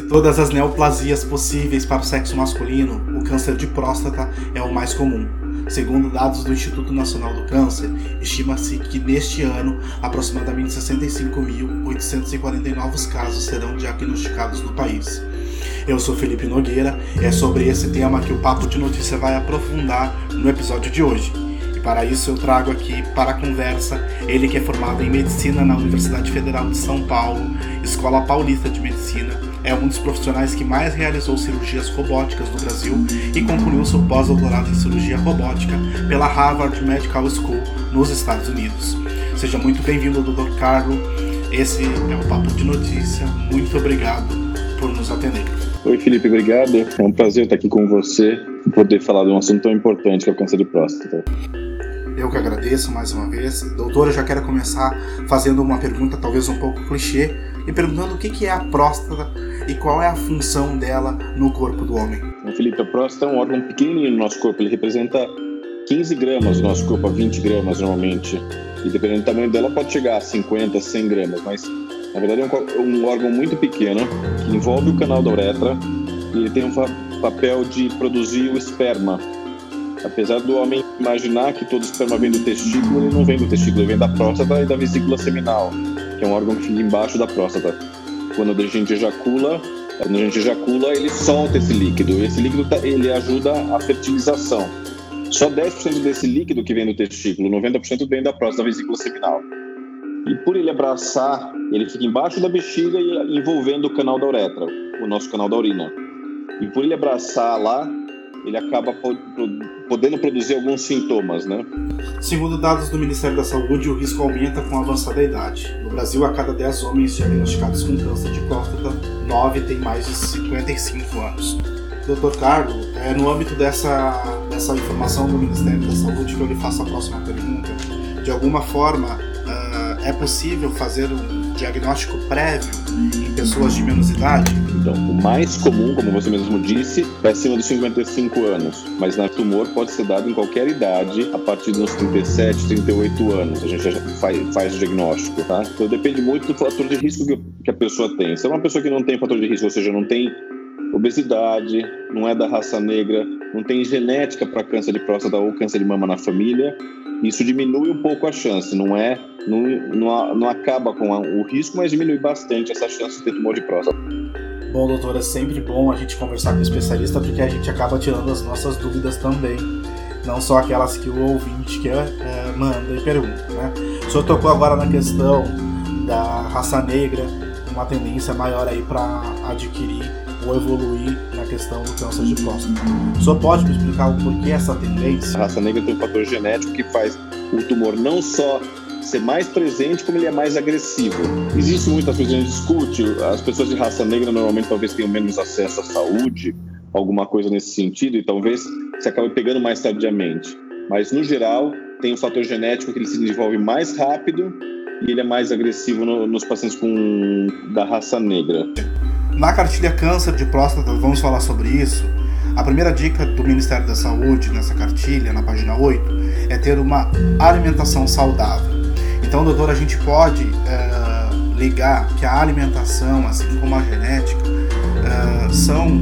De todas as neoplasias possíveis para o sexo masculino, o câncer de próstata é o mais comum. Segundo dados do Instituto Nacional do Câncer, estima-se que neste ano aproximadamente 65.840 novos casos serão diagnosticados no país. Eu sou Felipe Nogueira é sobre esse tema que o Papo de Notícia vai aprofundar no episódio de hoje. Para isso eu trago aqui para a conversa ele que é formado em Medicina na Universidade Federal de São Paulo, Escola Paulista de Medicina, é um dos profissionais que mais realizou cirurgias robóticas no Brasil e concluiu seu pós-doutorado em cirurgia robótica pela Harvard Medical School nos Estados Unidos. Seja muito bem-vindo, Dr. Carlo. Esse é o Papo de Notícia. Muito obrigado por nos atender. Oi, Felipe, obrigado. É um prazer estar aqui com você e poder falar de um assunto tão importante que é o câncer de próstata. Eu que agradeço mais uma vez. Doutor, eu já quero começar fazendo uma pergunta talvez um pouco clichê e perguntando o que é a próstata e qual é a função dela no corpo do homem. Felipe, a próstata é um órgão pequenininho no nosso corpo, ele representa 15 gramas no nosso corpo, a 20 gramas normalmente. E dependendo do tamanho dela, pode chegar a 50, 100 gramas, mas na verdade é um, um órgão muito pequeno que envolve o canal da uretra e ele tem um papel de produzir o esperma. Apesar do homem imaginar que todo esperma vem do testículo, ele não vem do testículo, ele vem da próstata e da vesícula seminal, que é um órgão que fica embaixo da próstata quando a gente ejacula, quando a gente ejacula, ele solta esse líquido. E esse líquido tá, ele ajuda a fertilização. Só 10% desse líquido que vem do testículo, 90% vem da próstata, da vesícula seminal. E por ele abraçar, ele fica embaixo da bexiga e envolvendo o canal da uretra, o nosso canal da urina. E por ele abraçar lá, ele acaba podendo produzir alguns sintomas, né? Segundo dados do Ministério da Saúde, o risco aumenta com a avançada idade. No Brasil, a cada 10 homens diagnosticados com câncer de próstata, 9 têm mais de 55 anos. Doutor Carlos, é no âmbito dessa, dessa informação do Ministério da Saúde que eu lhe faço a próxima pergunta. De alguma forma, uh, é possível fazer um diagnóstico prévio em pessoas de menos idade? Então, o mais comum, como você mesmo disse, é acima dos 55 anos, mas na tumor pode ser dado em qualquer idade, a partir dos 37, 38 anos, a gente já faz, faz o diagnóstico, tá? Então depende muito do fator de risco que a pessoa tem. Se é uma pessoa que não tem fator de risco, ou seja, não tem obesidade, não é da raça negra, não tem genética para câncer de próstata ou câncer de mama na família, isso diminui um pouco a chance, não é, não, não, não acaba com o risco, mas diminui bastante essa chance de ter tumor de próstata. Bom, doutor, é sempre bom a gente conversar com o especialista porque a gente acaba tirando as nossas dúvidas também, não só aquelas que o ouvinte quer, é, manda e pergunta, né? O senhor tocou agora na questão da raça negra, uma tendência maior aí para adquirir ou evoluir na questão do câncer de próstata. Senhor pode me explicar o porquê essa tendência? A raça negra tem um fator genético que faz o tumor não só ser mais presente, como ele é mais agressivo. Existe muitas coisas que a gente discute, as pessoas de raça negra normalmente talvez tenham menos acesso à saúde, alguma coisa nesse sentido, e talvez se acabe pegando mais tardiamente. Mas, no geral, tem um fator genético que ele se desenvolve mais rápido e ele é mais agressivo no, nos pacientes com, da raça negra. Na cartilha câncer de próstata, vamos falar sobre isso. A primeira dica do Ministério da Saúde nessa cartilha, na página 8, é ter uma alimentação saudável. Então, doutor, a gente pode uh, ligar que a alimentação, assim como a genética, uh, são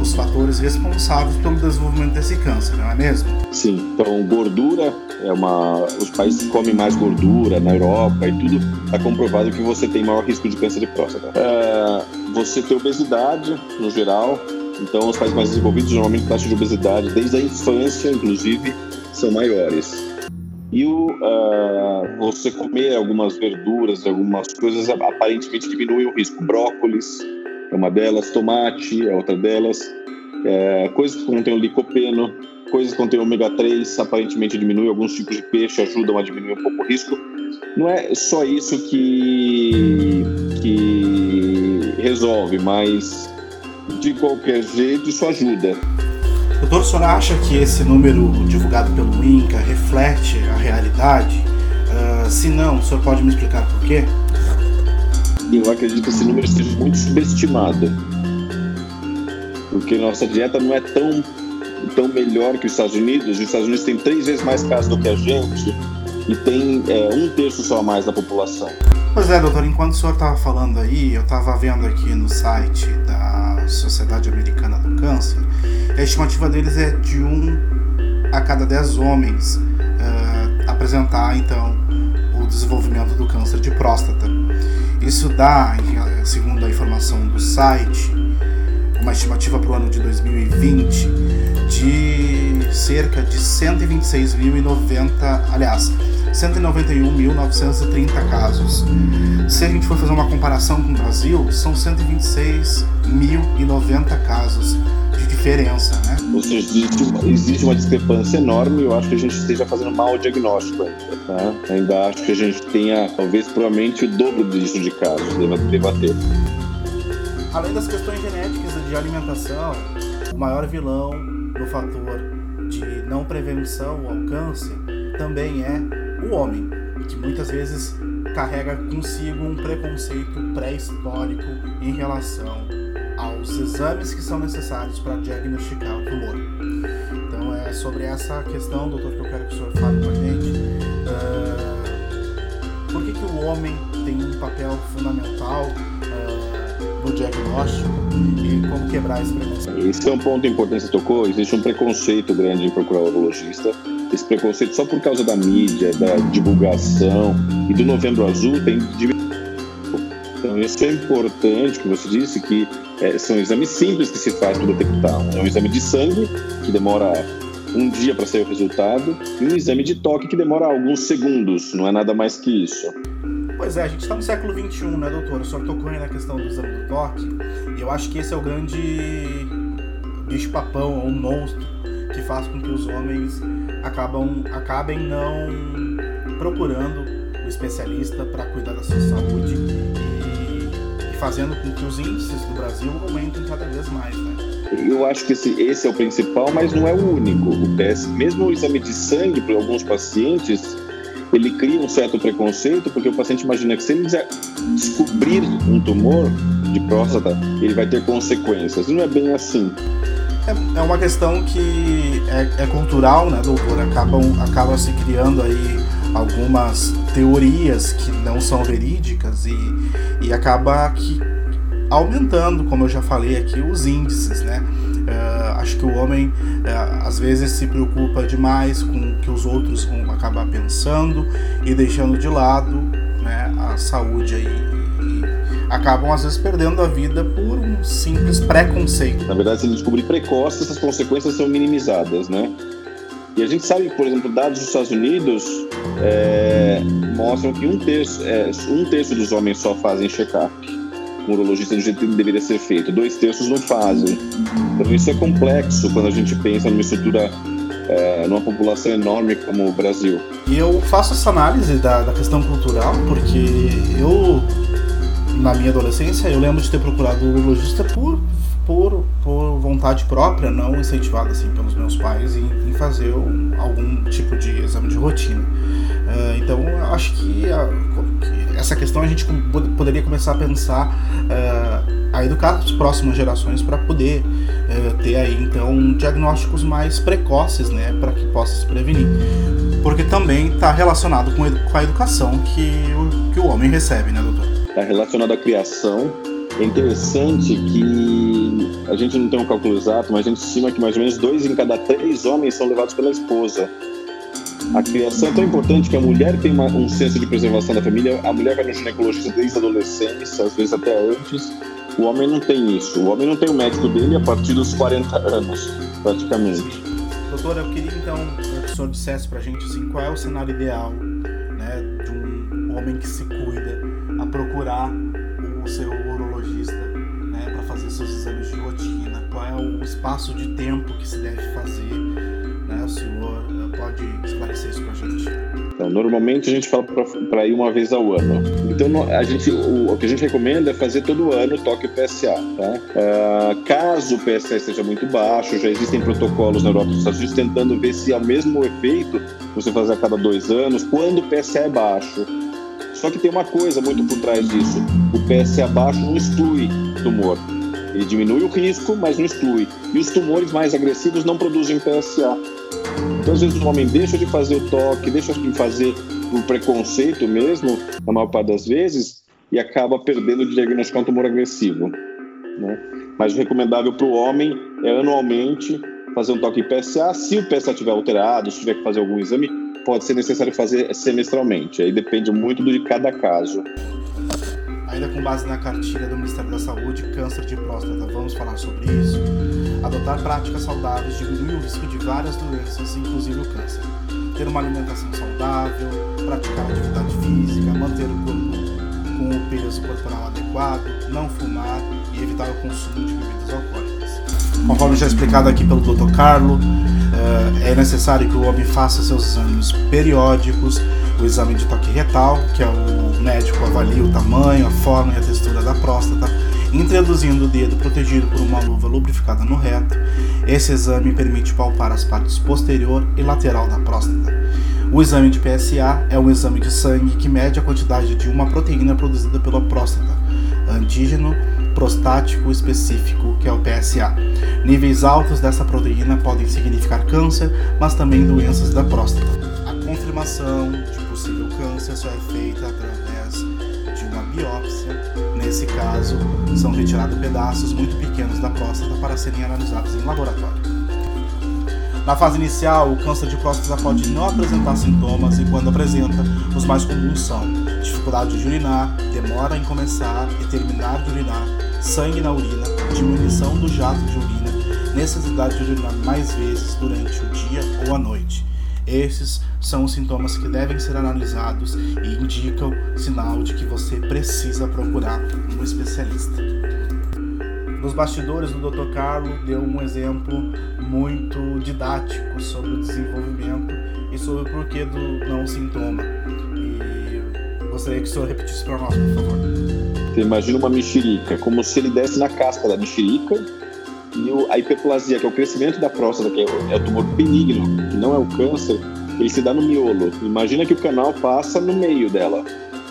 os fatores responsáveis pelo desenvolvimento desse câncer, não é mesmo? Sim. Então, gordura é uma. Os países que comem mais gordura na Europa e tudo, está comprovado que você tem maior risco de câncer de próstata. Uh, você tem obesidade, no geral. Então, os países mais desenvolvidos, normalmente, a taxa de obesidade, desde a infância, inclusive, são maiores. E o, uh, você comer algumas verduras, algumas coisas, aparentemente diminui o risco. Brócolis é uma delas, tomate é outra delas, é, coisas que contêm o licopeno, coisas que contêm ômega 3, aparentemente diminui. Alguns tipos de peixe ajudam a diminuir um pouco o risco. Não é só isso que resolve, mas de qualquer jeito isso ajuda. Doutor, o senhor acha que esse número divulgado pelo INCA reflete a realidade? Uh, se não, o senhor pode me explicar por quê? Eu acredito que esse número esteja muito subestimado. Porque nossa dieta não é tão, tão melhor que os Estados Unidos. Os Estados Unidos têm três vezes mais casos do que a gente e tem é, um terço só a mais da população. Pois é, doutor, enquanto o senhor estava falando aí, eu estava vendo aqui no site da Sociedade Americana do Câncer, a estimativa deles é de um a cada dez homens uh, apresentar, então, o desenvolvimento do câncer de próstata. Isso dá, segundo a informação do site, uma estimativa para o ano de 2020 de cerca de 126.090, aliás, 191.930 casos. Se a gente for fazer uma comparação com o Brasil, são 126.090 casos de diferença, né? Ou seja, existe, uma discrepância enorme e eu acho que a gente esteja fazendo mal diagnóstico ainda, tá? Ainda acho que a gente tenha, talvez, provavelmente o dobro disso de casos, deva, deva ter. Além das questões genéticas de alimentação, o maior vilão no fator de não prevenção ao câncer também é o homem, que muitas vezes carrega consigo um preconceito pré-histórico em relação aos exames que são necessários para diagnosticar o tumor. Então é sobre essa questão, doutor, que eu quero que o senhor fale com a gente. Uh, por que, que o homem tem um papel fundamental uh, no diagnóstico e como quebrar esse preconceito? Esse é um ponto importante que você tocou. Existe um preconceito grande em procurar o urologista esse preconceito só por causa da mídia, da divulgação e do Novembro Azul tem então isso é importante que você disse que é, são exames simples que se faz para detectar. É um exame de sangue que demora um dia para sair o resultado e um exame de toque que demora alguns segundos. Não é nada mais que isso. Pois é, a gente está no século XXI, né, doutor? O senhor tocou aí na questão do exame do toque e eu acho que esse é o grande bicho-papão ou monstro que faz com que os homens acabam, acabem não procurando o especialista para cuidar da sua saúde e, e, fazendo com que os índices do Brasil aumentem cada vez mais, né? Eu acho que esse, esse é o principal, mas não é o único. O PS, mesmo o exame de sangue para alguns pacientes, ele cria um certo preconceito, porque o paciente imagina que se ele descobrir um tumor de próstata, ele vai ter consequências. E não é bem assim. É, é uma questão que é, é cultural, né, doutor? Acabam, acabam se criando aí algumas teorias que não são verídicas e, e acaba que aumentando, como eu já falei aqui, os índices, né? Uh, acho que o homem uh, às vezes se preocupa demais com o que os outros vão acabar pensando e deixando de lado né, a saúde aí acabam às vezes perdendo a vida por um simples preconceito. Na verdade, se ele descobrir precoce, essas consequências são minimizadas, né? E a gente sabe, por exemplo, dados dos Estados Unidos é, mostram que um terço, é, um terço dos homens só fazem check-up o urologista do jeito que deveria ser feito, dois terços não fazem. Então isso é complexo quando a gente pensa numa estrutura, é, numa população enorme como o Brasil. E eu faço essa análise da, da questão cultural porque eu na minha adolescência, eu lembro de ter procurado o urologista por, por, por vontade própria, não incentivado assim pelos meus pais em, em fazer um, algum tipo de exame de rotina. Uh, então, acho que, a, que, essa questão a gente poderia começar a pensar, uh, a educar as próximas gerações para poder uh, ter aí então diagnósticos mais precoces, né, para que possa se prevenir. Porque também está relacionado com a educação que o, que o homem recebe, né, doutor? Está relacionado à criação. É interessante que a gente não tem um cálculo exato, mas a gente estima que mais ou menos dois em cada três homens são levados pela esposa. A criação é tão importante que a mulher tem uma, um senso de preservação da família, a mulher vai no ginecologista desde a adolescência, às vezes até antes. O homem não tem isso. O homem não tem o médico dele a partir dos 40 anos, praticamente. Doutora, eu queria então que o senhor dissesse pra gente assim, qual é o cenário ideal né, de um homem que se cuida procurar o seu urologista né, para fazer seus exames de rotina, qual é o espaço de tempo que se deve fazer. Né, o senhor pode esclarecer isso para a gente? Então, normalmente a gente fala para ir uma vez ao ano. Então, a gente, o, o, que a gente recomenda é fazer todo ano toque PSA. Tá? Uh, caso o PSA esteja muito baixo, já existem protocolos na Europa dos Estados Unidos tentando ver se é o mesmo efeito você fazer a cada dois anos, quando o PSA é baixo. Só que tem uma coisa muito por trás disso: o PSA baixo não exclui tumor. Ele diminui o risco, mas não exclui. E os tumores mais agressivos não produzem PSA. Então, às vezes, o homem deixa de fazer o toque, deixa de fazer por preconceito mesmo, na maior parte das vezes, e acaba perdendo de diagnosticar um tumor agressivo. Né? Mas o recomendável para o homem é anualmente fazer um toque PSA. Se o PSA estiver alterado, se tiver que fazer algum exame, pode ser necessário fazer semestralmente. Aí depende muito de cada caso. Ainda com base na cartilha do Ministério da Saúde, câncer de próstata, vamos falar sobre isso. Adotar práticas saudáveis diminui o risco de várias doenças, inclusive o câncer. Ter uma alimentação saudável, praticar atividade física, manter o corpo com o peso corporal adequado, não fumar e evitar o consumo de bebidas alcoólicas. Conforme já explicado aqui pelo Dr. Carlo, é necessário que o homem faça seus exames periódicos, o exame de toque retal, que é o médico avalia o tamanho, a forma e a textura da próstata, introduzindo o dedo protegido por uma luva lubrificada no reto. Esse exame permite palpar as partes posterior e lateral da próstata. O exame de PSA é um exame de sangue que mede a quantidade de uma proteína produzida pela próstata, antígeno prostático específico, que é o PSA. Níveis altos dessa proteína podem significar câncer, mas também doenças da próstata. A confirmação de possível câncer só é feita através de uma biópsia. Nesse caso, são retirados pedaços muito pequenos da próstata para serem analisados em laboratório. Na fase inicial, o câncer de próstata pode não apresentar sintomas e, quando apresenta, os mais comuns são dificuldade de urinar, demora em começar e terminar de urinar, sangue na urina, diminuição do jato de urina, necessidade de urinar mais vezes durante o dia ou a noite. Esses são os sintomas que devem ser analisados e indicam sinal de que você precisa procurar um especialista. Nos bastidores, o Dr. Carlo deu um exemplo muito didático sobre o desenvolvimento e sobre o porquê do não sintoma. Gostaria que o senhor repetisse para nós, por favor. Você imagina uma mexerica, como se ele desse na casca da mexerica e a hiperplasia, que é o crescimento da próstata, que é é o tumor benigno, que não é o câncer, ele se dá no miolo. Imagina que o canal passa no meio dela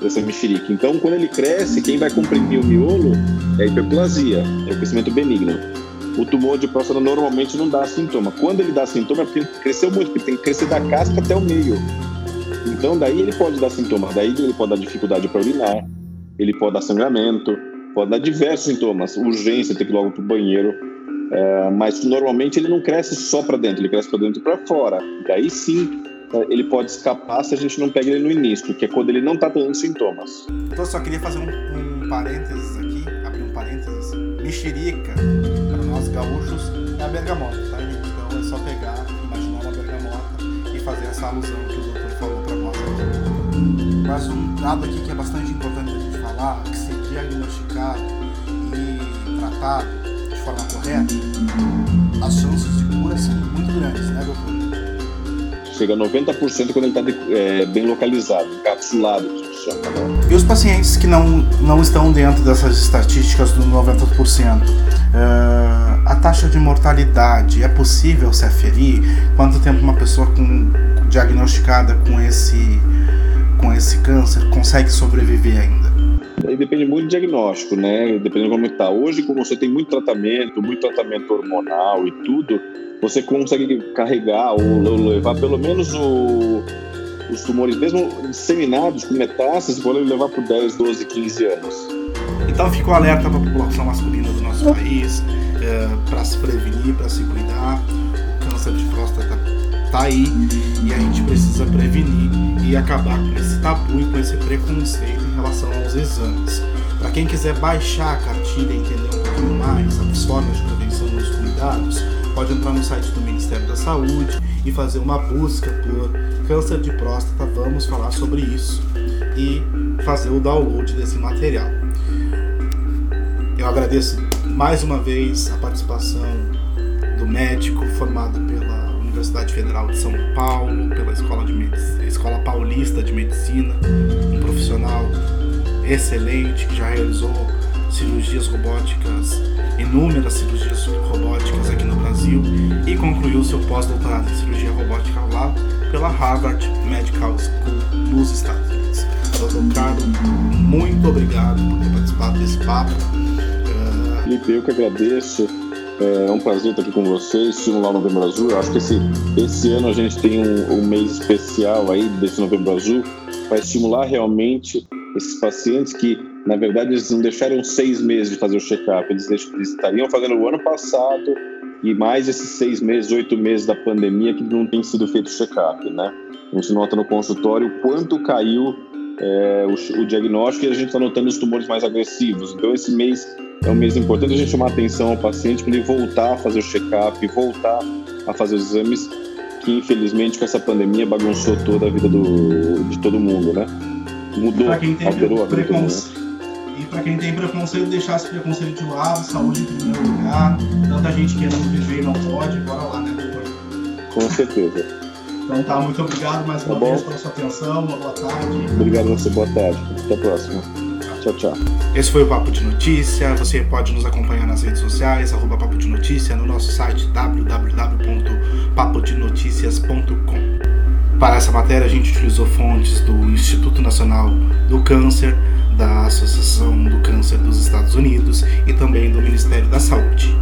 dessa mexerica. Então, quando ele cresce, quem vai comprimir o miolo é a hiperplasia, é o crescimento benigno. O tumor de próstata normalmente não dá sintoma. Quando ele dá sintoma é porque cresceu muito, porque tem que crescer da casca até o meio. Então, daí ele pode dar sintoma. Daí ele pode dar dificuldade para urinar, ele pode dar sangramento, pode dar diversos sintomas, urgência, ter que ir logo para o banheiro. É, mas normalmente ele não cresce só para dentro, ele cresce para dentro e para fora. Daí sim é, ele pode escapar se a gente não pega ele no início, que é quando ele não está tendo sintomas. Eu só queria fazer um, um parênteses aqui, abrir um parênteses. Mexerica, para nós gaúchos, é a bergamota, tá, gente? Então é só pegar, imaginar uma bergamota e fazer essa alusão que o doutor Mas um dado aqui que é bastante importante a gente falar, que se diagnosticado e tratado de forma correta, as chances de cura são muito grandes, né, doutor? chega a 90% quando ele está é, bem localizado, encapsulado, que chama. Né? E os pacientes que não, não estão dentro dessas estatísticas do 90%, uh, a taxa de mortalidade é possível se aferir? Quanto tempo uma pessoa com, diagnosticada com esse, com esse câncer consegue sobreviver ainda? Aí depende muito do diagnóstico, né? Dependendo de como está. Hoje, como você tem muito tratamento, muito tratamento hormonal e tudo, você consegue carregar ou levar pelo menos o, os tumores, mesmo disseminados com metástases, podem levar por 10, 12, 15 anos. Então fica o alerta para a população masculina do nosso país, é, para se prevenir, para se cuidar. Tá aí e a gente precisa prevenir e acabar com esse tabu e com esse preconceito em relação aos exames. Para quem quiser baixar a cartilha e entender um pouquinho mais as formas de prevenção nos cuidados, pode entrar no site do Ministério da Saúde e fazer uma busca por câncer de próstata. Vamos falar sobre isso e fazer o download desse material. Eu agradeço mais uma vez a participação do médico formado pela Universidade Federal de São Paulo, pela Escola, de Escola Paulista de Medicina, um profissional excelente que já realizou cirurgias robóticas, inúmeras cirurgias robóticas aqui no Brasil e concluiu seu pós-doutorado em cirurgia robótica lá pela Harvard Medical School nos Estados Unidos. Doutor Carlos, muito obrigado por ter participado desse papo. Felipe, eu que agradeço. É um prazer estar aqui com vocês, estimular o Novembro Azul. Eu acho que esse, esse ano a gente tem um, um mês especial aí desse Novembro Azul para estimular realmente esses pacientes que, na verdade, eles não deixaram seis meses de fazer o check-up, eles, eles estariam fazendo o ano passado e mais esses seis meses, oito meses da pandemia que não tem sido feito check-up, né? A nota no consultório o quanto caiu é, o, o, diagnóstico e a gente está notando os tumores mais agressivos. Então, esse mês é um mês importante a gente chamar atenção ao paciente para ele voltar a fazer o check-up, voltar a fazer os exames, que infelizmente com essa pandemia bagunçou toda a vida do, de todo mundo, né? Mudou, alterou a vida do mundo. E para quem tem preconceito, deixar esse preconceito de lado, saúde em primeiro lugar. Tanta gente querendo viver e não pode, bora lá, né? Com certeza. Então tá, muito obrigado mais tá uma tá vez pela sua atenção, uma boa tarde. Obrigado a você, boa tarde. Até a próxima. Tchau, tchau. Esse foi o Papo de Notícia. Você pode nos acompanhar nas redes sociais, arroba Papo de Notícia, no nosso site www.papodenoticias.com. Para essa matéria, a gente utilizou fontes do Instituto Nacional do Câncer, da Associação do Câncer dos Estados Unidos e também do Ministério da Saúde.